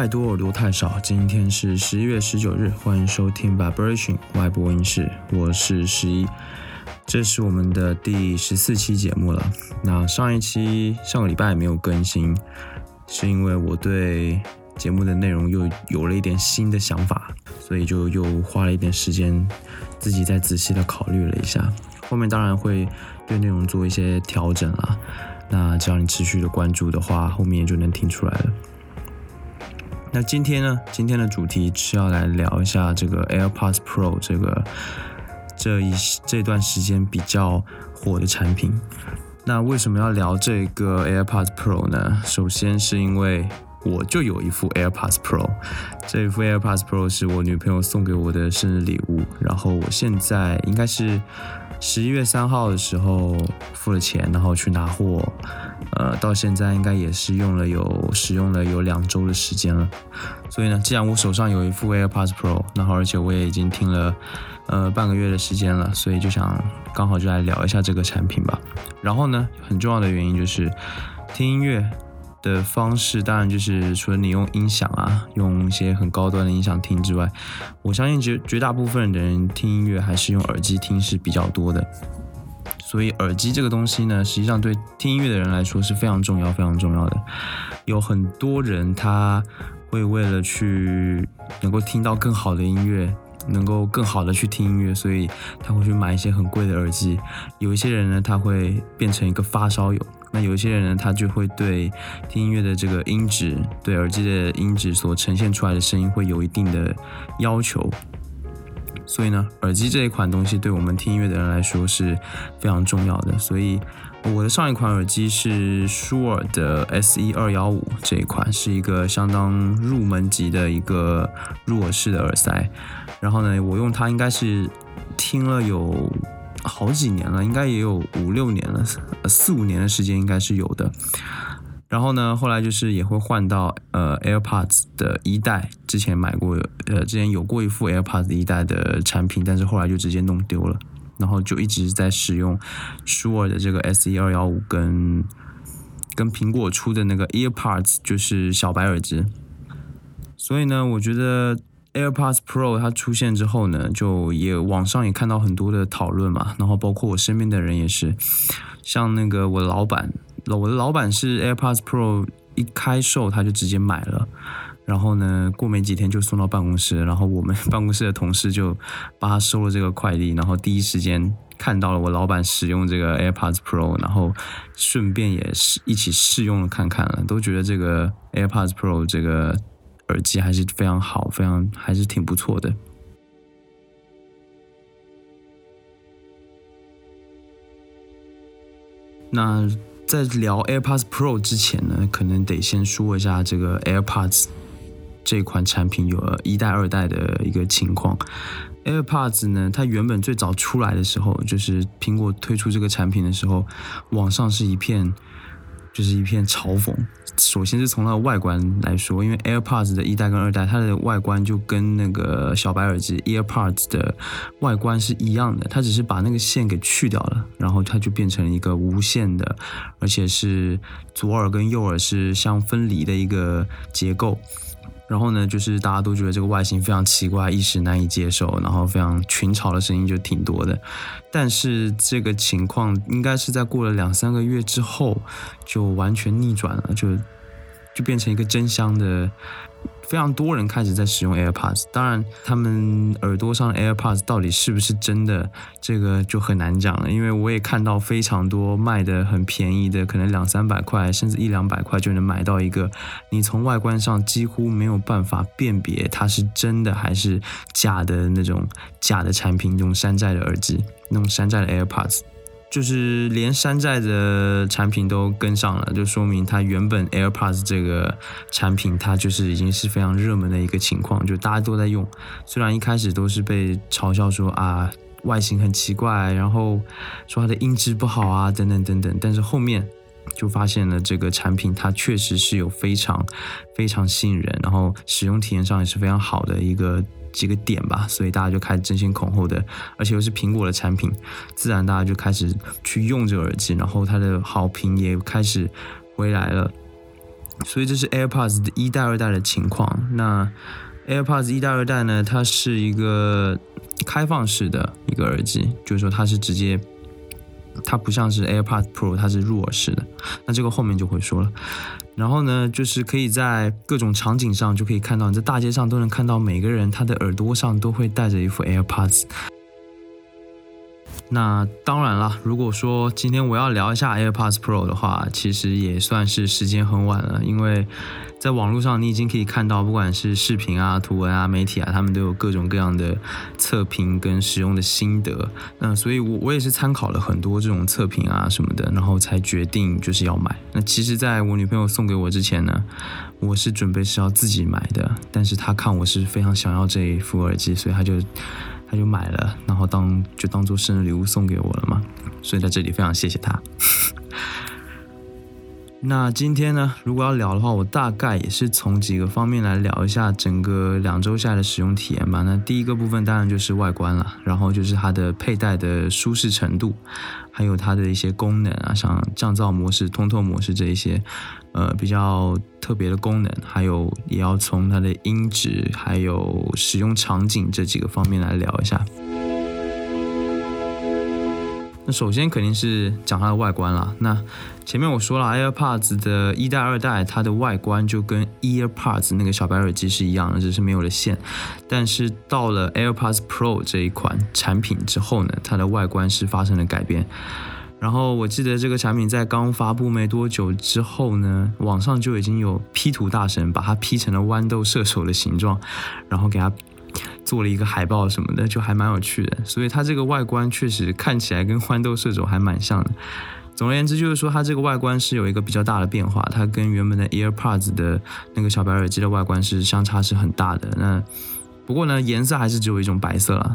太多，耳朵太少。今天是十一月十九日，欢迎收听 Vibration 外播音室，我是十一，这是我们的第十四期节目了。那上一期上个礼拜没有更新，是因为我对节目的内容又有了一点新的想法，所以就又花了一点时间自己再仔细的考虑了一下。后面当然会对内容做一些调整啦。那只要你持续的关注的话，后面就能听出来了。那今天呢？今天的主题是要来聊一下这个 AirPods Pro 这个这一这段时间比较火的产品。那为什么要聊这个 AirPods Pro 呢？首先是因为我就有一副 AirPods Pro，这一副 AirPods Pro 是我女朋友送给我的生日礼物。然后我现在应该是十一月三号的时候付了钱，然后去拿货。呃，到现在应该也是用了有使用了有两周的时间了，所以呢，既然我手上有一副 AirPods Pro，然后而且我也已经听了呃半个月的时间了，所以就想刚好就来聊一下这个产品吧。然后呢，很重要的原因就是听音乐的方式，当然就是除了你用音响啊，用一些很高端的音响听之外，我相信绝绝大部分的人听音乐还是用耳机听是比较多的。所以耳机这个东西呢，实际上对听音乐的人来说是非常重要、非常重要的。有很多人他会为了去能够听到更好的音乐，能够更好的去听音乐，所以他会去买一些很贵的耳机。有一些人呢，他会变成一个发烧友；那有一些人呢，他就会对听音乐的这个音质，对耳机的音质所呈现出来的声音会有一定的要求。所以呢，耳机这一款东西对我们听音乐的人来说是非常重要的。所以我的上一款耳机是舒尔的 S E 二幺五这一款，是一个相当入门级的一个入耳式的耳塞。然后呢，我用它应该是听了有好几年了，应该也有五六年了，四五年的时间应该是有的。然后呢，后来就是也会换到呃 AirPods 的一代，之前买过，呃，之前有过一副 AirPods 一代的产品，但是后来就直接弄丢了，然后就一直在使用舒尔的这个 SE 二幺五跟跟苹果出的那个 EarPods，就是小白耳机。所以呢，我觉得 AirPods Pro 它出现之后呢，就也网上也看到很多的讨论嘛，然后包括我身边的人也是，像那个我老板。我的老板是 AirPods Pro 一开售他就直接买了，然后呢，过没几天就送到办公室，然后我们办公室的同事就帮他收了这个快递，然后第一时间看到了我老板使用这个 AirPods Pro，然后顺便也是一起试用了看看了，都觉得这个 AirPods Pro 这个耳机还是非常好，非常还是挺不错的。那。在聊 AirPods Pro 之前呢，可能得先说一下这个 AirPods 这款产品有了一代、二代的一个情况。AirPods 呢，它原本最早出来的时候，就是苹果推出这个产品的时候，网上是一片。就是一片嘲讽。首先是从它的外观来说，因为 AirPods 的一代跟二代，它的外观就跟那个小白耳机 AirPods 的外观是一样的，它只是把那个线给去掉了，然后它就变成了一个无线的，而且是左耳跟右耳是相分离的一个结构。然后呢，就是大家都觉得这个外形非常奇怪，一时难以接受，然后非常群嘲的声音就挺多的。但是这个情况应该是在过了两三个月之后，就完全逆转了，就就变成一个真香的。非常多人开始在使用 AirPods，当然，他们耳朵上的 AirPods 到底是不是真的，这个就很难讲了。因为我也看到非常多卖的很便宜的，可能两三百块，甚至一两百块就能买到一个，你从外观上几乎没有办法辨别它是真的还是假的那种假的产品，那种山寨的耳机，那种山寨的 AirPods。就是连山寨的产品都跟上了，就说明它原本 AirPods 这个产品，它就是已经是非常热门的一个情况，就大家都在用。虽然一开始都是被嘲笑说啊外形很奇怪，然后说它的音质不好啊等等等等，但是后面就发现了这个产品它确实是有非常非常吸引人，然后使用体验上也是非常好的一个。几个点吧，所以大家就开始争先恐后的，而且又是苹果的产品，自然大家就开始去用这个耳机，然后它的好评也开始回来了。所以这是 AirPods 一代、二代的情况。那 AirPods 一代、二代呢，它是一个开放式的一个耳机，就是说它是直接。它不像是 AirPods Pro，它是入耳式的。那这个后面就会说了。然后呢，就是可以在各种场景上就可以看到，你在大街上都能看到每个人他的耳朵上都会戴着一副 AirPods。那当然了，如果说今天我要聊一下 AirPods Pro 的话，其实也算是时间很晚了，因为在网络上你已经可以看到，不管是视频啊、图文啊、媒体啊，他们都有各种各样的测评跟使用的心得。那所以，我我也是参考了很多这种测评啊什么的，然后才决定就是要买。那其实，在我女朋友送给我之前呢，我是准备是要自己买的，但是她看我是非常想要这一副耳机，所以她就。他就买了，然后当就当做生日礼物送给我了嘛，所以在这里非常谢谢他。那今天呢，如果要聊的话，我大概也是从几个方面来聊一下整个两周下来的使用体验吧。那第一个部分当然就是外观了，然后就是它的佩戴的舒适程度，还有它的一些功能啊，像降噪模式、通透模式这一些，呃，比较特别的功能，还有也要从它的音质还有使用场景这几个方面来聊一下。那首先肯定是讲它的外观了。那前面我说了，AirPods 的一代、二代，它的外观就跟 EarPods 那个小白耳机是一样的，只是没有了线。但是到了 AirPods Pro 这一款产品之后呢，它的外观是发生了改变。然后我记得这个产品在刚发布没多久之后呢，网上就已经有 P 图大神把它 P 成了豌豆射手的形状，然后给它。做了一个海报什么的，就还蛮有趣的。所以它这个外观确实看起来跟豌豆射手还蛮像的。总而言之，就是说它这个外观是有一个比较大的变化，它跟原本的 AirPods 的那个小白耳机的外观是相差是很大的。那不过呢，颜色还是只有一种白色了，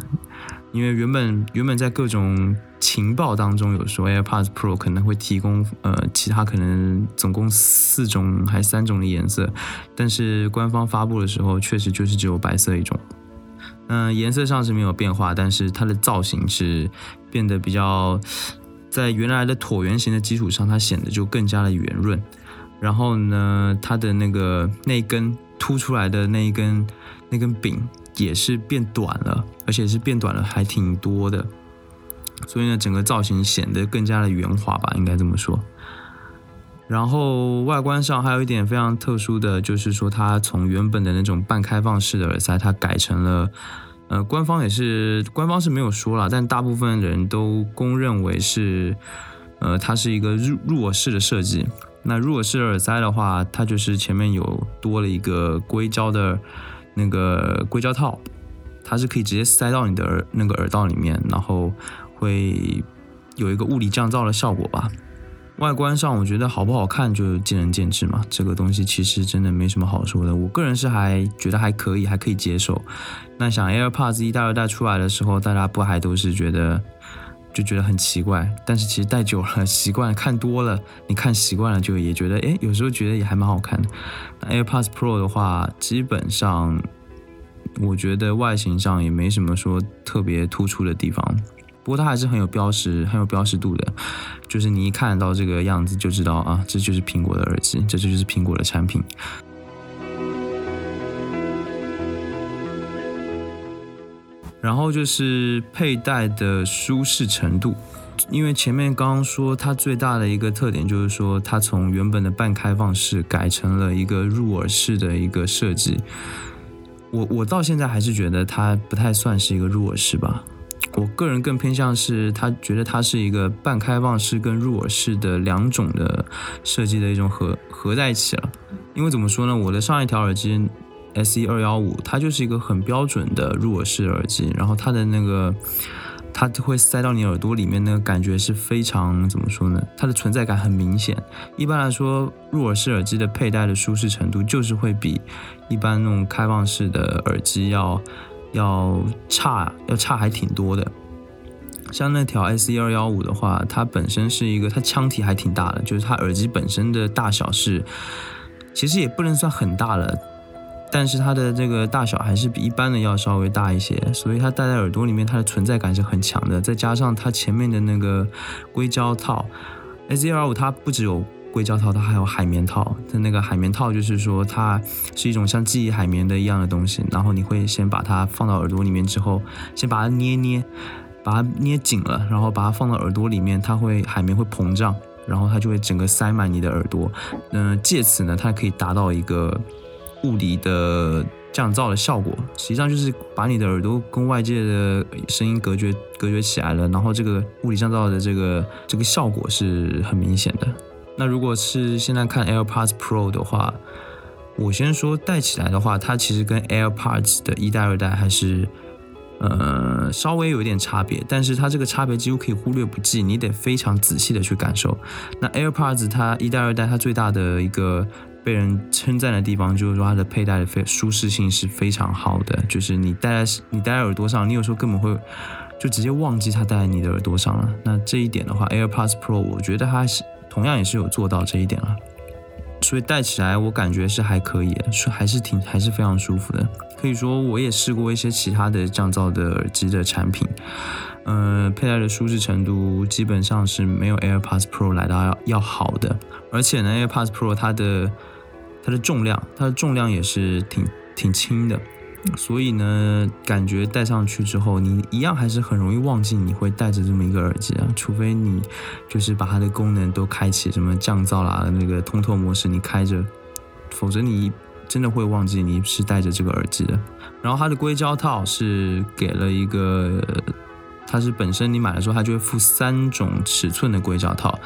因为原本原本在各种情报当中有说 AirPods Pro 可能会提供呃其他可能总共四种还三种的颜色，但是官方发布的时候确实就是只有白色一种。嗯，颜色上是没有变化，但是它的造型是变得比较，在原来的椭圆形的基础上，它显得就更加的圆润。然后呢，它的那个那根凸出来的那一根那根柄也是变短了，而且是变短了还挺多的。所以呢，整个造型显得更加的圆滑吧，应该这么说。然后外观上还有一点非常特殊的就是说，它从原本的那种半开放式的耳塞，它改成了，呃，官方也是官方是没有说了，但大部分人都公认为是，呃，它是一个入入耳式的设计。那入耳式耳塞的话，它就是前面有多了一个硅胶的那个硅胶套，它是可以直接塞到你的耳那个耳道里面，然后会有一个物理降噪的效果吧。外观上，我觉得好不好看就见仁见智嘛。这个东西其实真的没什么好说的。我个人是还觉得还可以，还可以接受。那想 AirPods 一代、二代出来的时候，大家不还都是觉得就觉得很奇怪？但是其实戴久了，习惯，看多了，你看习惯了，就也觉得，哎，有时候觉得也还蛮好看的。AirPods Pro 的话，基本上我觉得外形上也没什么说特别突出的地方。不过它还是很有标识、很有标识度的，就是你一看到这个样子就知道啊，这就是苹果的耳机，这就是苹果的产品。然后就是佩戴的舒适程度，因为前面刚刚说它最大的一个特点就是说，它从原本的半开放式改成了一个入耳式的一个设计。我我到现在还是觉得它不太算是一个入耳式吧。我个人更偏向是，它觉得它是一个半开放式跟入耳式的两种的设计的一种合合在一起了。因为怎么说呢，我的上一条耳机 S E 二幺五，它就是一个很标准的入耳式耳机，然后它的那个它会塞到你耳朵里面，那个感觉是非常怎么说呢？它的存在感很明显。一般来说，入耳式耳机的佩戴的舒适程度就是会比一般那种开放式的耳机要。要差要差还挺多的，像那条 S E 二幺五的话，它本身是一个，它腔体还挺大的，就是它耳机本身的大小是，其实也不能算很大了，但是它的这个大小还是比一般的要稍微大一些，所以它戴在耳朵里面，它的存在感是很强的。再加上它前面的那个硅胶套，S E 二五它不只有。硅胶套，它还有海绵套。它那个海绵套就是说，它是一种像记忆海绵的一样的东西。然后你会先把它放到耳朵里面之后，先把它捏捏，把它捏紧了，然后把它放到耳朵里面，它会海绵会膨胀，然后它就会整个塞满你的耳朵。嗯，借此呢，它可以达到一个物理的。降噪的效果，实际上就是把你的耳朵跟外界的声音隔绝隔绝起来了，然后这个物理降噪的这个这个效果是很明显的。那如果是现在看 AirPods Pro 的话，我先说戴起来的话，它其实跟 AirPods 的一代、二代还是呃稍微有一点差别，但是它这个差别几乎可以忽略不计，你得非常仔细的去感受。那 AirPods 它一代、二代它最大的一个。被人称赞的地方就是说它的佩戴的非舒适性是非常好的，就是你戴在你戴在耳朵上，你有时候根本会就直接忘记它戴在你的耳朵上了。那这一点的话，AirPods Pro 我觉得它是同样也是有做到这一点了，所以戴起来我感觉是还可以，是还是挺还是非常舒服的。可以说我也试过一些其他的降噪的耳机的产品，嗯，佩戴的舒适程度基本上是没有 AirPods Pro 来的要要好的，而且呢，AirPods Pro 它的它的重量，它的重量也是挺挺轻的，所以呢，感觉戴上去之后，你一样还是很容易忘记你会戴着这么一个耳机啊，除非你就是把它的功能都开启，什么降噪啦，那个通透模式你开着，否则你真的会忘记你是戴着这个耳机的。然后它的硅胶套是给了一个，它是本身你买的时候它就会附三种尺寸的硅胶套。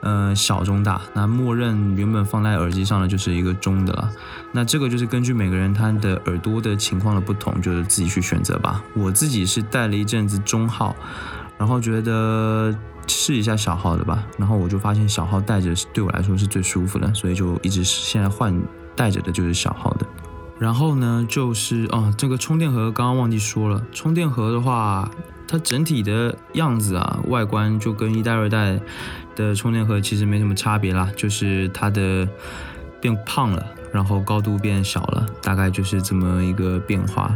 呃，小中大，那默认原本放在耳机上的就是一个中的了。那这个就是根据每个人他的耳朵的情况的不同，就是自己去选择吧。我自己是戴了一阵子中号，然后觉得试一下小号的吧，然后我就发现小号戴着对我来说是最舒服的，所以就一直现在换戴着的就是小号的。然后呢，就是哦，这个充电盒刚刚忘记说了，充电盒的话，它整体的样子啊，外观就跟一代、二代的充电盒其实没什么差别啦，就是它的变胖了，然后高度变小了，大概就是这么一个变化。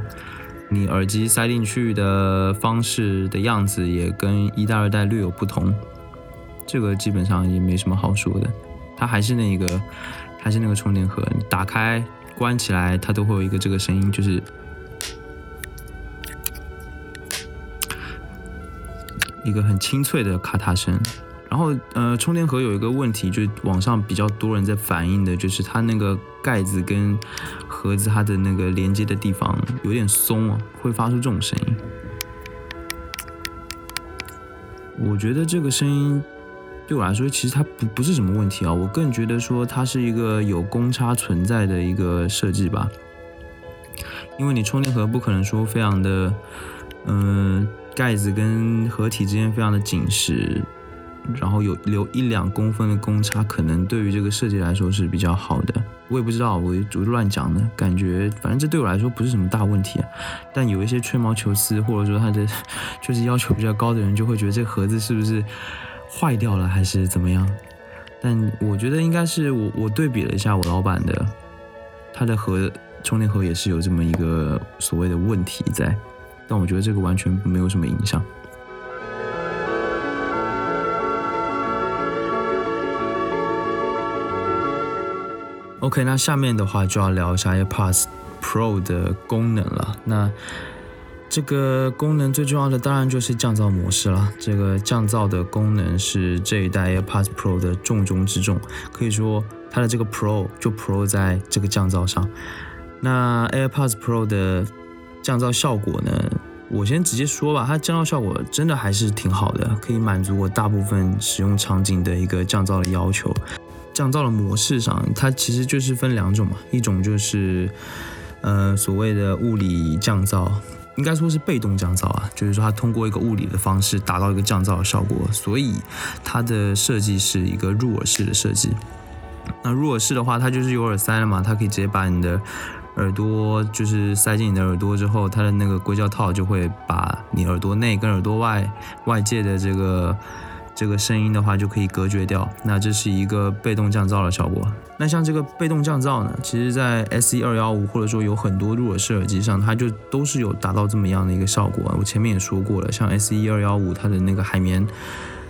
你耳机塞进去的方式的样子也跟一代、二代略有不同，这个基本上也没什么好说的，它还是那个，还是那个充电盒，打开。关起来，它都会有一个这个声音，就是一个很清脆的咔嗒声。然后，呃，充电盒有一个问题，就是网上比较多人在反映的，就是它那个盖子跟盒子它的那个连接的地方有点松啊，会发出这种声音。我觉得这个声音。对我来说，其实它不不是什么问题啊。我更觉得说它是一个有公差存在的一个设计吧。因为你充电盒不可能说非常的，嗯，盖子跟盒体之间非常的紧实，然后有留一两公分的公差，可能对于这个设计来说是比较好的。我也不知道，我就乱讲的，感觉反正这对我来说不是什么大问题啊。但有一些吹毛求疵，或者说他的 就是要求比较高的人，就会觉得这盒子是不是？坏掉了还是怎么样？但我觉得应该是我我对比了一下我老板的，他的盒充电盒也是有这么一个所谓的问题在，但我觉得这个完全没有什么影响。OK，那下面的话就要聊一下 AirPods Pro 的功能了。那这个功能最重要的当然就是降噪模式了。这个降噪的功能是这一代 AirPods Pro 的重中之重，可以说它的这个 Pro 就 Pro 在这个降噪上。那 AirPods Pro 的降噪效果呢？我先直接说吧，它降噪效果真的还是挺好的，可以满足我大部分使用场景的一个降噪的要求。降噪的模式上，它其实就是分两种嘛，一种就是呃所谓的物理降噪。应该说是被动降噪啊，就是说它通过一个物理的方式达到一个降噪的效果，所以它的设计是一个入耳式的设计。那入耳式的话，它就是有耳塞了嘛，它可以直接把你的耳朵就是塞进你的耳朵之后，它的那个硅胶套就会把你耳朵内跟耳朵外外界的这个。这个声音的话就可以隔绝掉，那这是一个被动降噪的效果。那像这个被动降噪呢，其实在 S E 二幺五或者说有很多入耳式耳机上，它就都是有达到这么样的一个效果。我前面也说过了，像 S E 二幺五它的那个海绵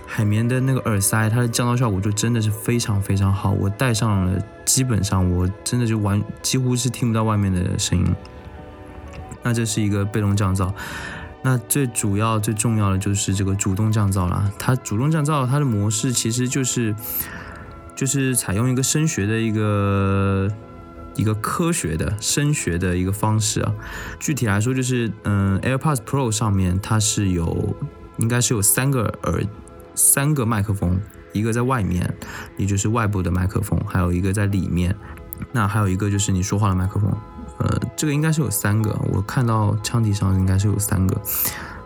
海绵的那个耳塞，它的降噪效果就真的是非常非常好。我戴上了，基本上我真的就完几乎是听不到外面的声音。那这是一个被动降噪。那最主要、最重要的就是这个主动降噪啦。它主动降噪，它的模式其实就是就是采用一个声学的一个一个科学的声学的一个方式啊。具体来说，就是嗯，AirPods Pro 上面它是有应该是有三个耳三个麦克风，一个在外面，也就是外部的麦克风，还有一个在里面。那还有一个就是你说话的麦克风。呃，这个应该是有三个，我看到腔体上应该是有三个。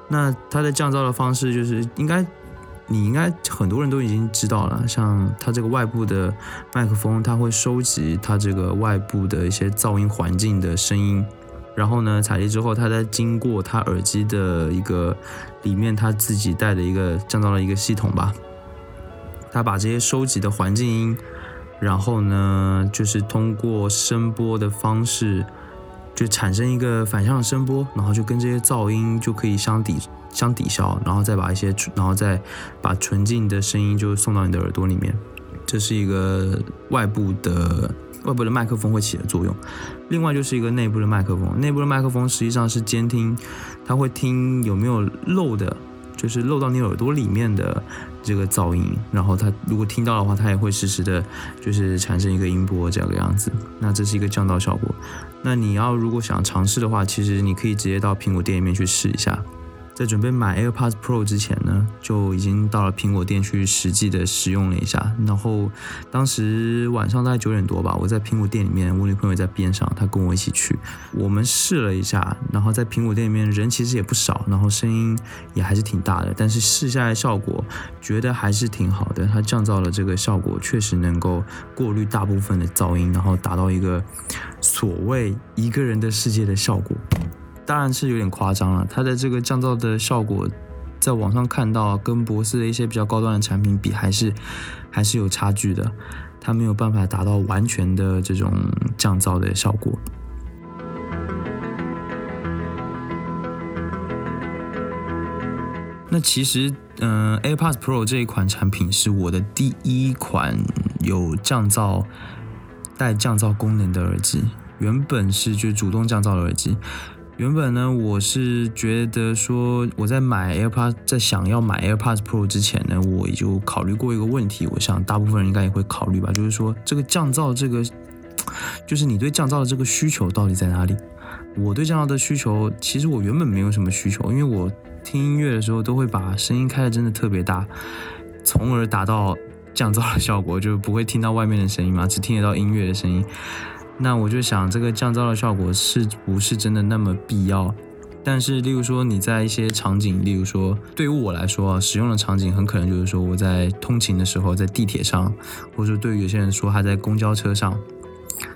那它的降噪的方式就是，应该你应该很多人都已经知道了，像它这个外部的麦克风，它会收集它这个外部的一些噪音环境的声音，然后呢采集之后，它再经过它耳机的一个里面它自己带的一个降噪的一个系统吧，它把这些收集的环境音，然后呢就是通过声波的方式。就产生一个反向声波，然后就跟这些噪音就可以相抵相抵消，然后再把一些，然后再把纯净的声音就送到你的耳朵里面。这是一个外部的外部的麦克风会起的作用。另外就是一个内部的麦克风，内部的麦克风实际上是监听，它会听有没有漏的。就是漏到你耳朵里面的这个噪音，然后它如果听到的话，它也会实时的，就是产生一个音波这个样子。那这是一个降噪效果。那你要如果想尝试的话，其实你可以直接到苹果店里面去试一下。在准备买 AirPods Pro 之前呢，就已经到了苹果店去实际的使用了一下。然后当时晚上大概九点多吧，我在苹果店里面，我女朋友在边上，她跟我一起去。我们试了一下，然后在苹果店里面人其实也不少，然后声音也还是挺大的。但是试下来效果，觉得还是挺好的。它降噪的这个效果确实能够过滤大部分的噪音，然后达到一个所谓一个人的世界的效果。当然是有点夸张了，它的这个降噪的效果，在网上看到跟博士的一些比较高端的产品比，还是还是有差距的，它没有办法达到完全的这种降噪的效果。那其实，嗯，AirPods Pro 这一款产品是我的第一款有降噪带降噪功能的耳机，原本是就主动降噪的耳机。原本呢，我是觉得说，我在买 AirPods，在想要买 AirPods Pro 之前呢，我也就考虑过一个问题。我想大部分人应该也会考虑吧，就是说这个降噪，这个就是你对降噪的这个需求到底在哪里？我对降噪的需求，其实我原本没有什么需求，因为我听音乐的时候都会把声音开的真的特别大，从而达到降噪的效果，就是不会听到外面的声音嘛，只听得到音乐的声音。那我就想，这个降噪的效果是不是真的那么必要？但是，例如说你在一些场景，例如说对于我来说啊，使用的场景很可能就是说我在通勤的时候，在地铁上，或者说对于有些人说他在公交车上，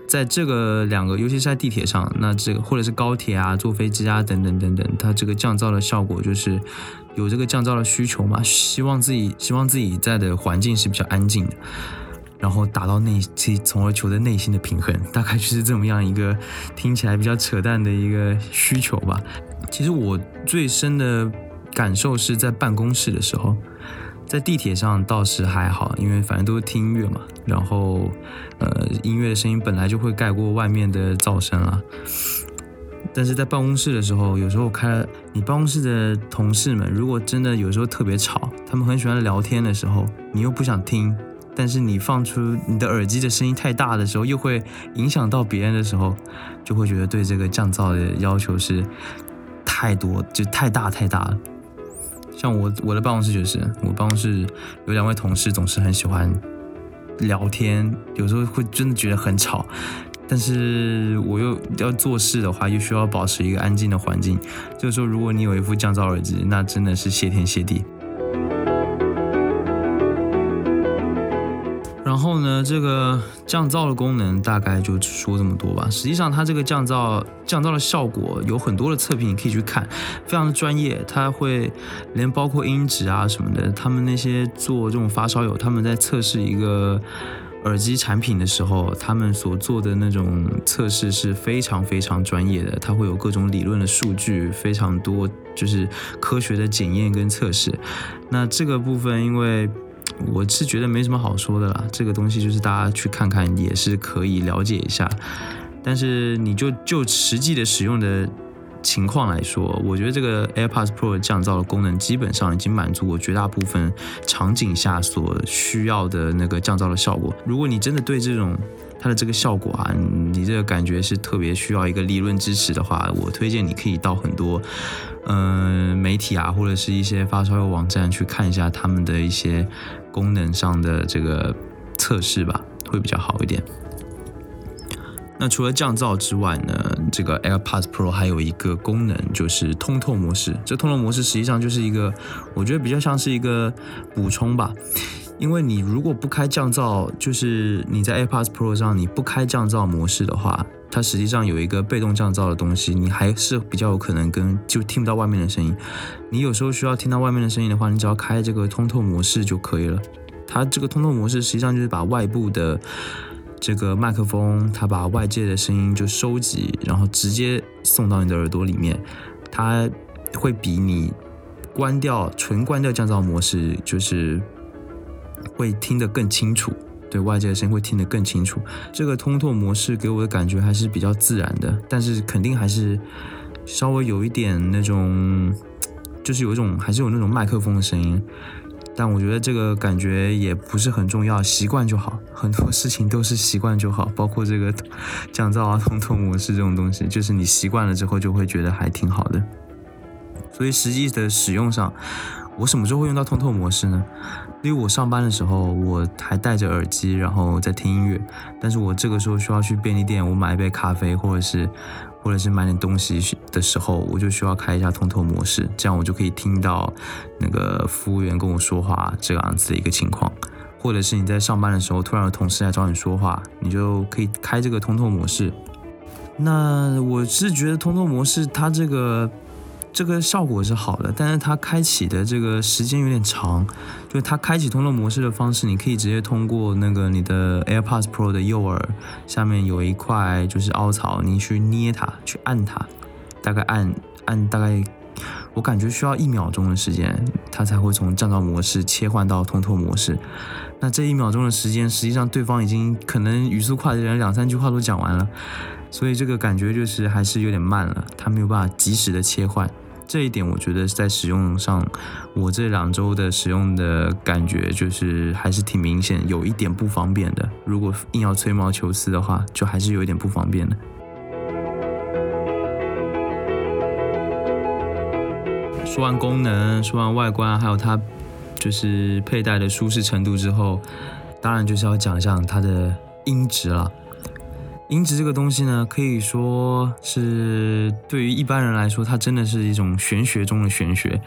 在这个两个，尤其是在地铁上，那这个或者是高铁啊、坐飞机啊等等等等，它这个降噪的效果就是有这个降噪的需求嘛，希望自己希望自己在的环境是比较安静的。然后达到内，从而求得内心的平衡，大概就是这么样一个听起来比较扯淡的一个需求吧。其实我最深的感受是在办公室的时候，在地铁上倒是还好，因为反正都是听音乐嘛。然后，呃，音乐的声音本来就会盖过外面的噪声了。但是在办公室的时候，有时候开你办公室的同事们，如果真的有时候特别吵，他们很喜欢聊天的时候，你又不想听。但是你放出你的耳机的声音太大的时候，又会影响到别人的时候，就会觉得对这个降噪的要求是太多，就太大太大了。像我我的办公室就是，我办公室有两位同事总是很喜欢聊天，有时候会真的觉得很吵。但是我又要做事的话，又需要保持一个安静的环境。就是说，如果你有一副降噪耳机，那真的是谢天谢地。这个降噪的功能大概就说这么多吧。实际上，它这个降噪降噪的效果有很多的测评，你可以去看，非常的专业。它会连包括音质啊什么的，他们那些做这种发烧友，他们在测试一个耳机产品的时候，他们所做的那种测试是非常非常专业的，它会有各种理论的数据，非常多，就是科学的检验跟测试。那这个部分，因为我是觉得没什么好说的啦，这个东西就是大家去看看也是可以了解一下。但是你就就实际的使用的。情况来说，我觉得这个 AirPods Pro 降噪的功能基本上已经满足我绝大部分场景下所需要的那个降噪的效果。如果你真的对这种它的这个效果啊，你这个感觉是特别需要一个理论支持的话，我推荐你可以到很多嗯媒体啊，或者是一些发烧友网站去看一下他们的一些功能上的这个测试吧，会比较好一点。那除了降噪之外呢，这个 AirPods Pro 还有一个功能就是通透模式。这通透模式实际上就是一个，我觉得比较像是一个补充吧。因为你如果不开降噪，就是你在 AirPods Pro 上你不开降噪模式的话，它实际上有一个被动降噪的东西，你还是比较有可能跟就听不到外面的声音。你有时候需要听到外面的声音的话，你只要开这个通透模式就可以了。它这个通透模式实际上就是把外部的这个麦克风，它把外界的声音就收集，然后直接送到你的耳朵里面。它会比你关掉纯关掉降噪模式，就是会听得更清楚，对外界的声音会听得更清楚。这个通透模式给我的感觉还是比较自然的，但是肯定还是稍微有一点那种，就是有一种还是有那种麦克风的声音。但我觉得这个感觉也不是很重要，习惯就好。很多事情都是习惯就好，包括这个 降噪啊、通透模式这种东西，就是你习惯了之后就会觉得还挺好的。所以实际的使用上，我什么时候会用到通透模式呢？因为我上班的时候我还戴着耳机，然后在听音乐，但是我这个时候需要去便利店，我买一杯咖啡，或者是。或者是买点东西的时候，我就需要开一下通透模式，这样我就可以听到那个服务员跟我说话这样子的一个情况。或者是你在上班的时候，突然有同事来找你说话，你就可以开这个通透模式。那我是觉得通透模式它这个。这个效果是好的，但是它开启的这个时间有点长。就是它开启通透模式的方式，你可以直接通过那个你的 AirPods Pro 的右耳下面有一块就是凹槽，你去捏它，去按它，大概按按大概，我感觉需要一秒钟的时间，它才会从降噪模式切换到通透模式。那这一秒钟的时间，实际上对方已经可能语速快的人两三句话都讲完了，所以这个感觉就是还是有点慢了，它没有办法及时的切换。这一点我觉得在使用上，我这两周的使用的感觉就是还是挺明显，有一点不方便的。如果硬要吹毛求疵的话，就还是有一点不方便的。说完功能，说完外观，还有它就是佩戴的舒适程度之后，当然就是要讲一下它的音质了。音质这个东西呢，可以说是对于一般人来说，它真的是一种玄学中的玄学。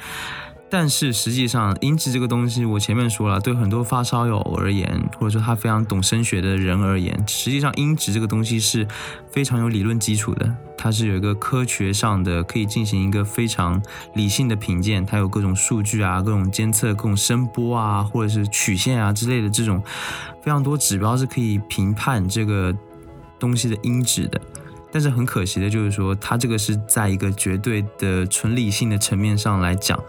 但是实际上，音质这个东西，我前面说了，对很多发烧友而言，或者说他非常懂声学的人而言，实际上音质这个东西是非常有理论基础的。它是有一个科学上的，可以进行一个非常理性的品鉴，它有各种数据啊，各种监测，各种声波啊，或者是曲线啊之类的这种非常多指标是可以评判这个。东西的音质的，但是很可惜的就是说，它这个是在一个绝对的纯理性的层面上来讲，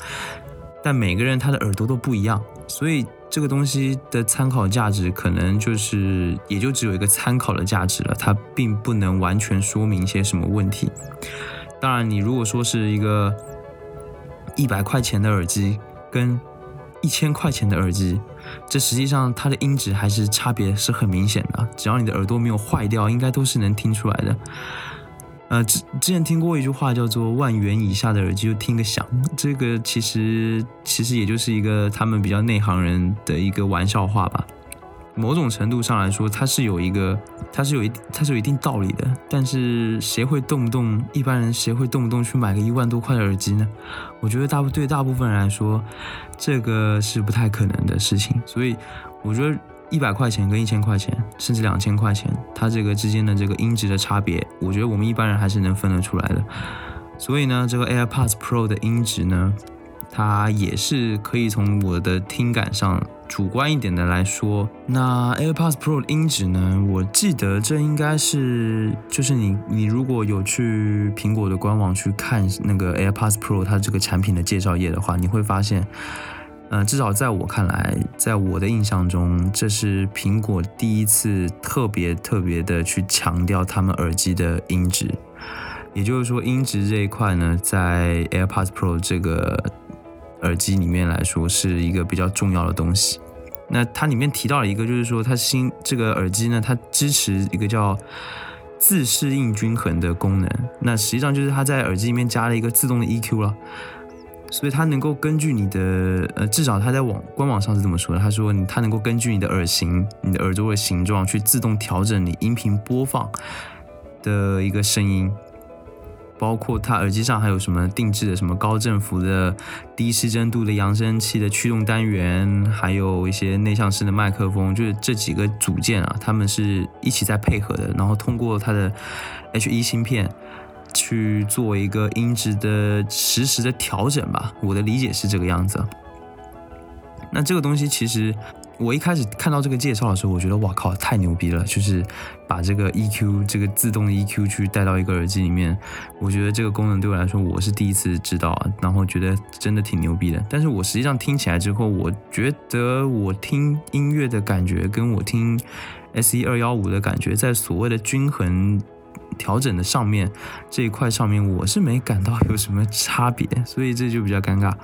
但每个人他的耳朵都不一样，所以这个东西的参考价值可能就是也就只有一个参考的价值了，它并不能完全说明一些什么问题。当然，你如果说是一个一百块钱的耳机跟一千块钱的耳机。这实际上它的音质还是差别是很明显的，只要你的耳朵没有坏掉，应该都是能听出来的。呃，之之前听过一句话叫做“万元以下的耳机就听个响”，这个其实其实也就是一个他们比较内行人的一个玩笑话吧。某种程度上来说，它是有一个，它是有一，它是有一定道理的。但是谁会动不动一般人谁会动不动去买个一万多块的耳机呢？我觉得大部对大部分人来说，这个是不太可能的事情。所以我觉得一百块钱跟一千块钱，甚至两千块钱，它这个之间的这个音质的差别，我觉得我们一般人还是能分得出来的。所以呢，这个 AirPods Pro 的音质呢？它也是可以从我的听感上主观一点的来说。那 AirPods Pro 的音质呢？我记得这应该是，就是你你如果有去苹果的官网去看那个 AirPods Pro 它这个产品的介绍页的话，你会发现，呃，至少在我看来，在我的印象中，这是苹果第一次特别特别的去强调他们耳机的音质。也就是说，音质这一块呢，在 AirPods Pro 这个耳机里面来说，是一个比较重要的东西。那它里面提到了一个，就是说它新这个耳机呢，它支持一个叫自适应均衡的功能。那实际上就是它在耳机里面加了一个自动的 EQ 了，所以它能够根据你的呃，至少它在网官网上是这么说的。他说，它能够根据你的耳型、你的耳朵的形状，去自动调整你音频播放的一个声音。包括它耳机上还有什么定制的什么高振幅的低失真度的扬声器的驱动单元，还有一些内向式的麦克风，就是这几个组件啊，它们是一起在配合的，然后通过它的 H1 芯片去做一个音质的实时的调整吧。我的理解是这个样子。那这个东西其实。我一开始看到这个介绍的时候，我觉得哇靠，太牛逼了！就是把这个 EQ 这个自动的 EQ 去带到一个耳机里面，我觉得这个功能对我来说我是第一次知道，然后觉得真的挺牛逼的。但是我实际上听起来之后，我觉得我听音乐的感觉跟我听 S E 二幺五的感觉，在所谓的均衡调整的上面这一块上面，我是没感到有什么差别，所以这就比较尴尬。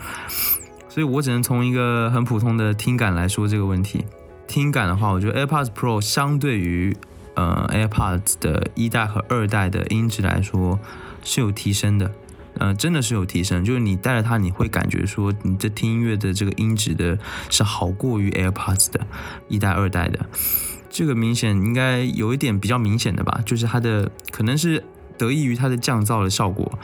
所以我只能从一个很普通的听感来说这个问题。听感的话，我觉得 AirPods Pro 相对于呃 AirPods 的一代和二代的音质来说是有提升的，呃，真的是有提升。就是你带着它，你会感觉说你这听音乐的这个音质的是好过于 AirPods 的一代、二代的。这个明显应该有一点比较明显的吧，就是它的可能是得益于它的降噪的效果。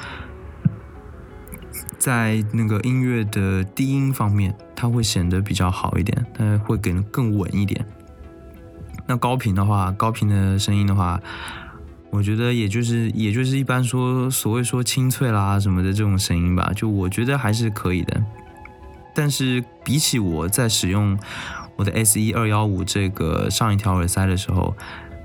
在那个音乐的低音方面，它会显得比较好一点，它会更更稳一点。那高频的话，高频的声音的话，我觉得也就是也就是一般说所谓说清脆啦什么的这种声音吧，就我觉得还是可以的。但是比起我在使用我的 S E 二幺五这个上一条耳塞的时候，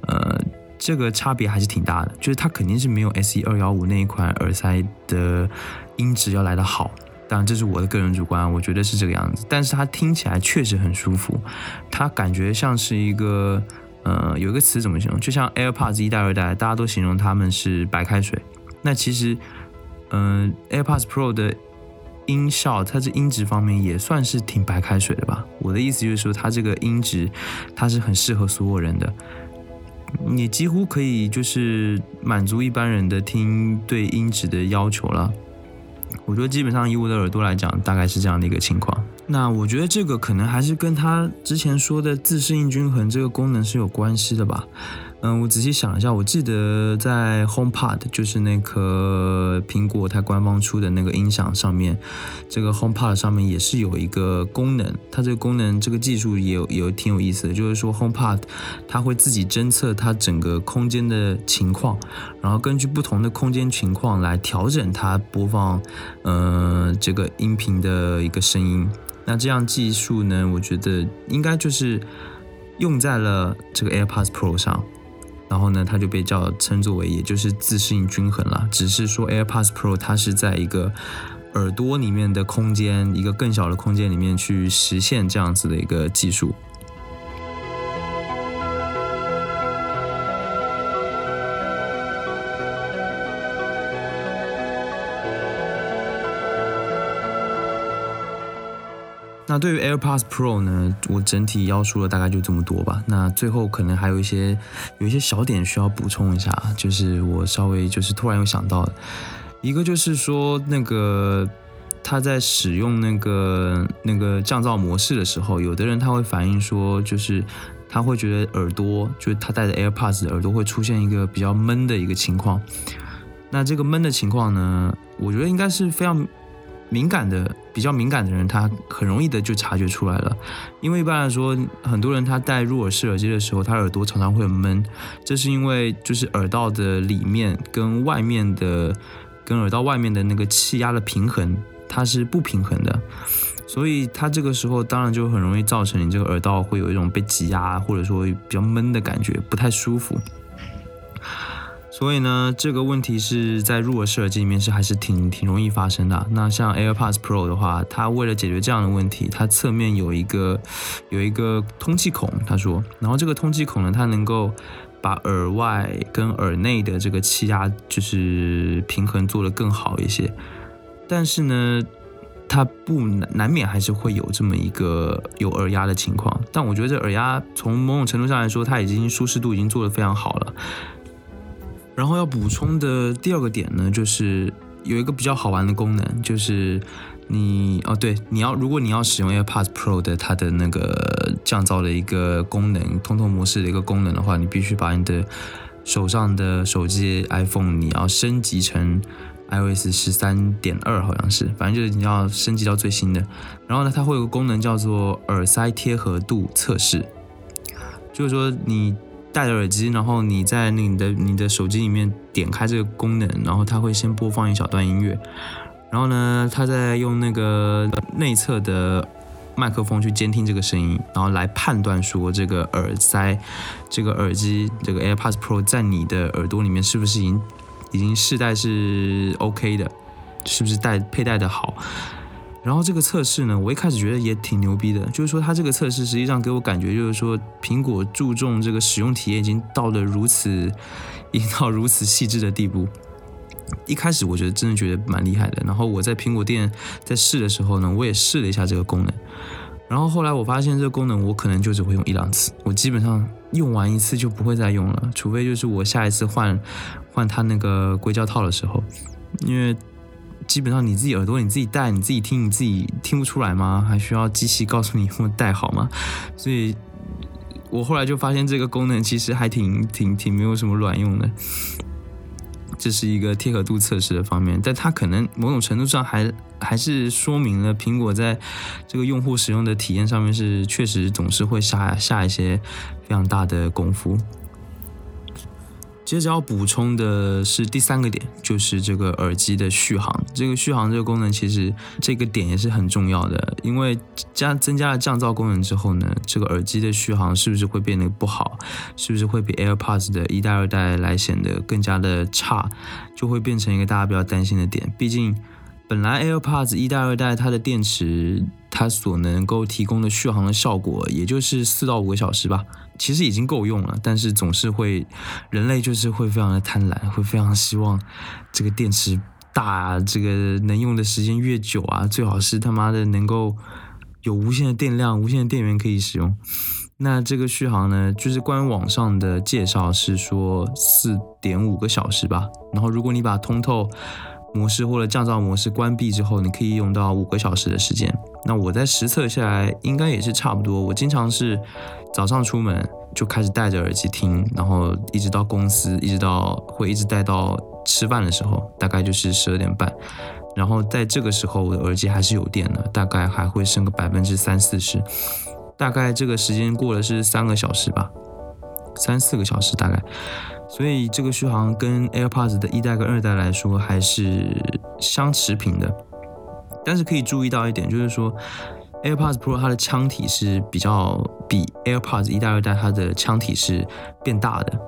呃。这个差别还是挺大的，就是它肯定是没有 S E 二幺五那一款耳塞的音质要来的好。当然，这是我的个人主观，我觉得是这个样子。但是它听起来确实很舒服，它感觉像是一个，呃，有一个词怎么形容？就像 AirPods 一代、二代，大家都形容它们是白开水。那其实，嗯，AirPods Pro 的音效，它这音质方面也算是挺白开水的吧？我的意思就是说，它这个音质，它是很适合所有人的。你几乎可以就是满足一般人的听对音质的要求了。我觉得基本上以我的耳朵来讲，大概是这样的一个情况。那我觉得这个可能还是跟他之前说的自适应均衡这个功能是有关系的吧。嗯，我仔细想一下，我记得在 HomePod，就是那个苹果它官方出的那个音响上面，这个 HomePod 上面也是有一个功能，它这个功能这个技术也有也挺有意思的，就是说 HomePod 它会自己侦测它整个空间的情况，然后根据不同的空间情况来调整它播放，呃，这个音频的一个声音。那这样技术呢，我觉得应该就是用在了这个 AirPods Pro 上。然后呢，它就被叫称作为，也就是自适应均衡了。只是说 AirPods Pro 它是在一个耳朵里面的空间，一个更小的空间里面去实现这样子的一个技术。那对于 AirPods Pro 呢，我整体要说的大概就这么多吧。那最后可能还有一些有一些小点需要补充一下，就是我稍微就是突然有想到，一个就是说那个他在使用那个那个降噪模式的时候，有的人他会反映说，就是他会觉得耳朵，就是他戴着 AirPods 耳朵会出现一个比较闷的一个情况。那这个闷的情况呢，我觉得应该是非常。敏感的比较敏感的人，他很容易的就察觉出来了，因为一般来说，很多人他戴入耳式耳机的时候，他耳朵常常会闷，这是因为就是耳道的里面跟外面的跟耳道外面的那个气压的平衡。它是不平衡的，所以它这个时候当然就很容易造成你这个耳道会有一种被挤压或者说比较闷的感觉，不太舒服。所以呢，这个问题是在入耳式耳机里面是还是挺挺容易发生的。那像 AirPods Pro 的话，它为了解决这样的问题，它侧面有一个有一个通气孔，他说，然后这个通气孔呢，它能够把耳外跟耳内的这个气压就是平衡做得更好一些。但是呢，它不难难免还是会有这么一个有耳压的情况。但我觉得这耳压从某种程度上来说，它已经舒适度已经做得非常好了。然后要补充的第二个点呢，就是有一个比较好玩的功能，就是你哦对，你要如果你要使用 AirPods Pro 的它的那个降噪的一个功能，通透模式的一个功能的话，你必须把你的手上的手机 iPhone 你要升级成 iOS 十三点二，好像是，反正就是你要升级到最新的。然后呢，它会有个功能叫做耳塞贴合度测试，就是说你。戴着耳机，然后你在你的你的手机里面点开这个功能，然后它会先播放一小段音乐，然后呢，它再用那个内侧的麦克风去监听这个声音，然后来判断说这个耳塞、这个耳机、这个 AirPods Pro 在你的耳朵里面是不是已经已经试戴是 OK 的，是不是戴佩戴的好。然后这个测试呢，我一开始觉得也挺牛逼的，就是说它这个测试实际上给我感觉就是说，苹果注重这个使用体验已经到了如此，已经到如此细致的地步。一开始我觉得真的觉得蛮厉害的。然后我在苹果店在试的时候呢，我也试了一下这个功能。然后后来我发现这个功能我可能就只会用一两次，我基本上用完一次就不会再用了，除非就是我下一次换换它那个硅胶套的时候，因为。基本上你自己耳朵你自己戴你自己听你自己听不出来吗？还需要机器告诉你有没有戴好吗？所以我后来就发现这个功能其实还挺挺挺没有什么卵用的。这是一个贴合度测试的方面，但它可能某种程度上还还是说明了苹果在这个用户使用的体验上面是确实总是会下下一些非常大的功夫。接着要补充的是第三个点，就是这个耳机的续航。这个续航这个功能，其实这个点也是很重要的，因为加增加了降噪功能之后呢，这个耳机的续航是不是会变得不好？是不是会比 AirPods 的一代、二代来显得更加的差？就会变成一个大家比较担心的点。毕竟本来 AirPods 一代、二代它的电池，它所能够提供的续航的效果，也就是四到五个小时吧。其实已经够用了，但是总是会，人类就是会非常的贪婪，会非常希望这个电池大，这个能用的时间越久啊，最好是他妈的能够有无限的电量、无限的电源可以使用。那这个续航呢，就是官网上的介绍是说四点五个小时吧。然后如果你把通透模式或者降噪模式关闭之后，你可以用到五个小时的时间。那我在实测下来，应该也是差不多。我经常是。早上出门就开始戴着耳机听，然后一直到公司，一直到会一直戴到吃饭的时候，大概就是十二点半。然后在这个时候，我的耳机还是有电的，大概还会剩个百分之三四十。大概这个时间过了是三个小时吧，三四个小时大概。所以这个续航跟 AirPods 的一代跟二代来说还是相持平的。但是可以注意到一点，就是说。AirPods Pro 它的腔体是比较比 AirPods 一代、二代它的腔体是变大的，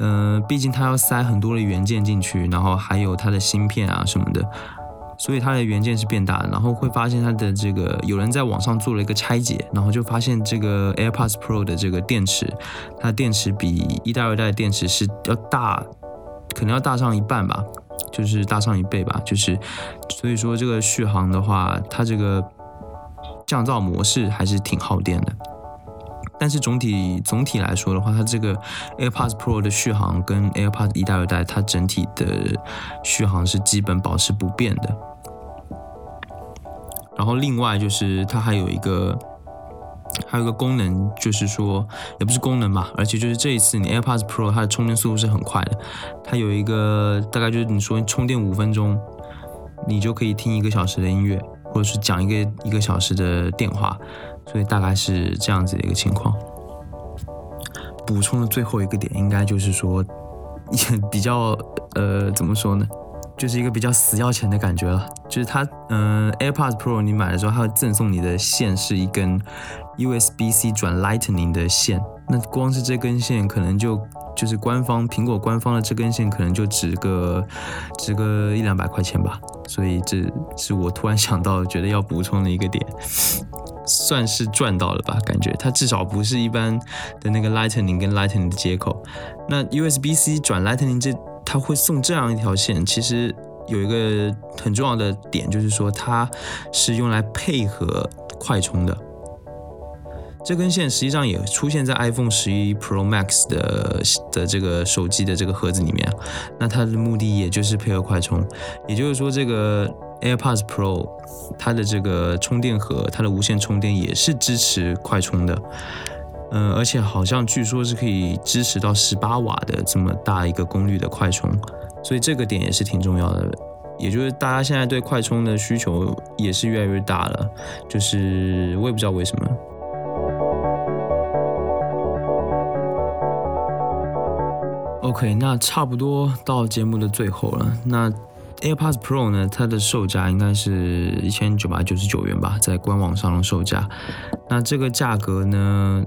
呃，毕竟它要塞很多的元件进去，然后还有它的芯片啊什么的，所以它的元件是变大的。然后会发现它的这个有人在网上做了一个拆解，然后就发现这个 AirPods Pro 的这个电池，它的电池比一代、二代的电池是要大，可能要大上一半吧，就是大上一倍吧，就是所以说这个续航的话，它这个。降噪模式还是挺耗电的，但是总体总体来说的话，它这个 AirPods Pro 的续航跟 AirPods 一代、二代它整体的续航是基本保持不变的。然后另外就是它还有一个还有一个功能，就是说也不是功能吧，而且就是这一次你 AirPods Pro 它的充电速度是很快的，它有一个大概就是你说充电五分钟，你就可以听一个小时的音乐。或者是讲一个一个小时的电话，所以大概是这样子的一个情况。补充的最后一个点，应该就是说，也 比较呃，怎么说呢？就是一个比较死要钱的感觉了。就是它，嗯，AirPods Pro 你买的时候，它会赠送你的线是一根 USB-C 转 Lightning 的线。那光是这根线，可能就就是官方苹果官方的这根线，可能就值个值个一两百块钱吧。所以这是我突然想到，觉得要补充的一个点，算是赚到了吧？感觉它至少不是一般的那个 Lightning 跟 Lightning 的接口。那 USB-C 转 Lightning 这，它会送这样一条线，其实。有一个很重要的点，就是说它是用来配合快充的。这根线实际上也出现在 iPhone 十一 Pro Max 的的这个手机的这个盒子里面。那它的目的也就是配合快充，也就是说这个 AirPods Pro 它的这个充电盒，它的无线充电也是支持快充的。嗯，而且好像据说是可以支持到十八瓦的这么大一个功率的快充。所以这个点也是挺重要的，也就是大家现在对快充的需求也是越来越大了，就是我也不知道为什么。OK，那差不多到节目的最后了。那 AirPods Pro 呢，它的售价应该是一千九百九十九元吧，在官网上的售价。那这个价格呢？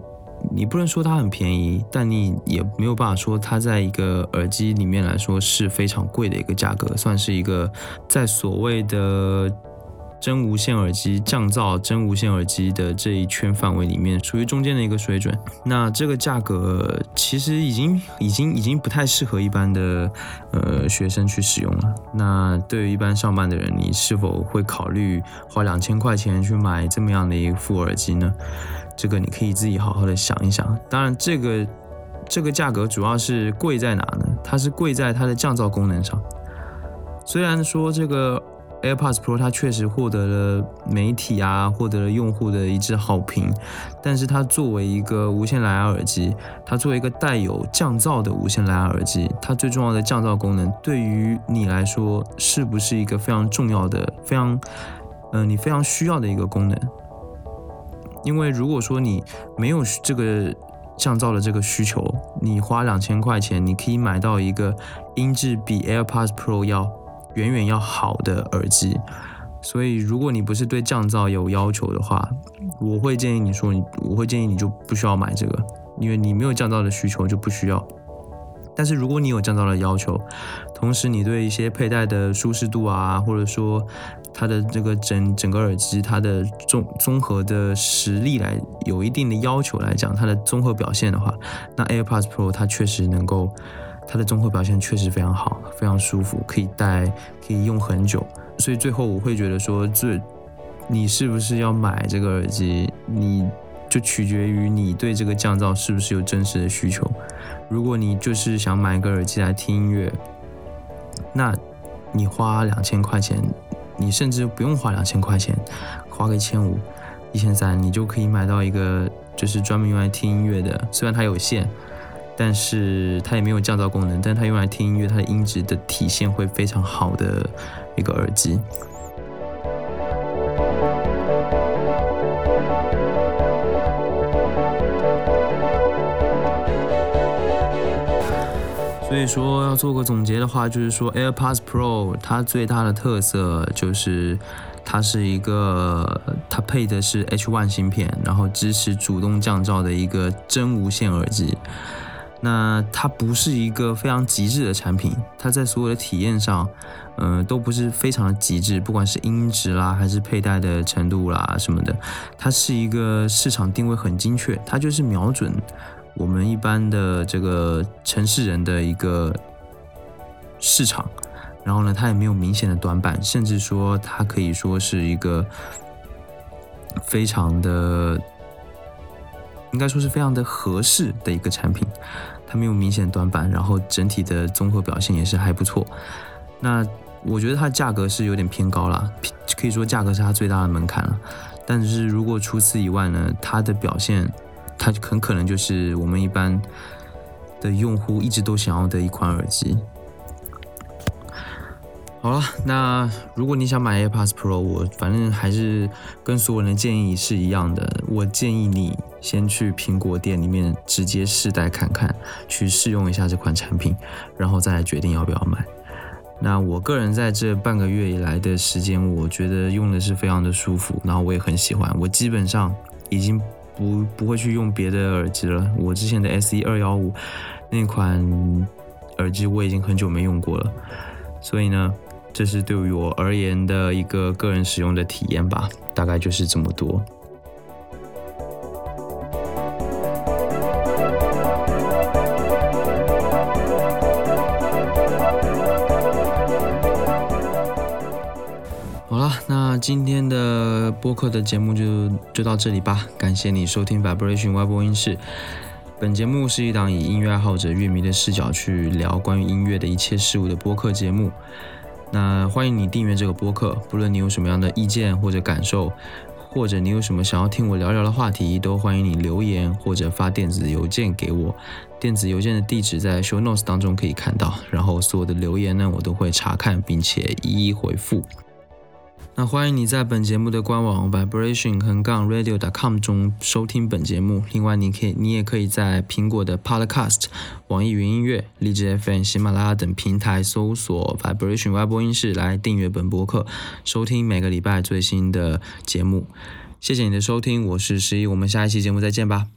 你不能说它很便宜，但你也没有办法说它在一个耳机里面来说是非常贵的一个价格，算是一个在所谓的真无线耳机降噪真无线耳机的这一圈范围里面，属于中间的一个水准。那这个价格其实已经已经已经不太适合一般的呃学生去使用了。那对于一般上班的人，你是否会考虑花两千块钱去买这么样的一副耳机呢？这个你可以自己好好的想一想。当然，这个这个价格主要是贵在哪呢？它是贵在它的降噪功能上。虽然说这个 AirPods Pro 它确实获得了媒体啊，获得了用户的一致好评，但是它作为一个无线蓝牙耳机，它作为一个带有降噪的无线蓝牙耳机，它最重要的降噪功能对于你来说是不是一个非常重要的、非常嗯你非常需要的一个功能？因为如果说你没有这个降噪的这个需求，你花两千块钱，你可以买到一个音质比 AirPods Pro 要远远要好的耳机。所以，如果你不是对降噪有要求的话，我会建议你说，你我会建议你就不需要买这个，因为你没有降噪的需求就不需要。但是如果你有降噪的要求，同时你对一些佩戴的舒适度啊，或者说它的这个整整个耳机它的综综合的实力来有一定的要求来讲，它的综合表现的话，那 AirPods Pro 它确实能够，它的综合表现确实非常好，非常舒服，可以戴，可以用很久。所以最后我会觉得说，这你是不是要买这个耳机，你就取决于你对这个降噪是不是有真实的需求。如果你就是想买一个耳机来听音乐，那你花两千块钱。你甚至不用花两千块钱，花个一千五、一千三，你就可以买到一个就是专门用来听音乐的。虽然它有线，但是它也没有降噪功能，但它用来听音乐，它的音质的体现会非常好的一个耳机。所以说要做个总结的话，就是说 AirPods Pro 它最大的特色就是它是一个它配的是 H1 芯片，然后支持主动降噪的一个真无线耳机。那它不是一个非常极致的产品，它在所有的体验上，嗯，都不是非常的极致，不管是音质啦，还是佩戴的程度啦什么的，它是一个市场定位很精确，它就是瞄准。我们一般的这个城市人的一个市场，然后呢，它也没有明显的短板，甚至说它可以说是一个非常的，应该说是非常的合适的一个产品。它没有明显短板，然后整体的综合表现也是还不错。那我觉得它价格是有点偏高了，可以说价格是它最大的门槛了。但是如果除此以外呢，它的表现。它很可能就是我们一般的用户一直都想要的一款耳机。好了，那如果你想买 AirPods Pro，我反正还是跟所有人的建议是一样的。我建议你先去苹果店里面直接试戴看看，去试用一下这款产品，然后再来决定要不要买。那我个人在这半个月以来的时间，我觉得用的是非常的舒服，然后我也很喜欢。我基本上已经不不会去用别的耳机了。我之前的 S E 二幺五那款耳机我已经很久没用过了，所以呢，这是对于我而言的一个个人使用的体验吧，大概就是这么多。播客的节目就就到这里吧，感谢你收听 Vibration 外播音室。本节目是一档以音乐爱好者、乐迷的视角去聊关于音乐的一切事物的播客节目。那欢迎你订阅这个播客，不论你有什么样的意见或者感受，或者你有什么想要听我聊聊的话题，都欢迎你留言或者发电子邮件给我。电子邮件的地址在 Show Notes 当中可以看到。然后所有的留言呢，我都会查看并且一一回复。那欢迎你在本节目的官网 vibration 横杠 radio. dot com 中收听本节目。另外，你可以你也可以在苹果的 Podcast、网易云音乐、荔枝 FM、喜马拉雅等平台搜索 vibration 外播音室来订阅本播客，收听每个礼拜最新的节目。谢谢你的收听，我是十一，我们下一期节目再见吧。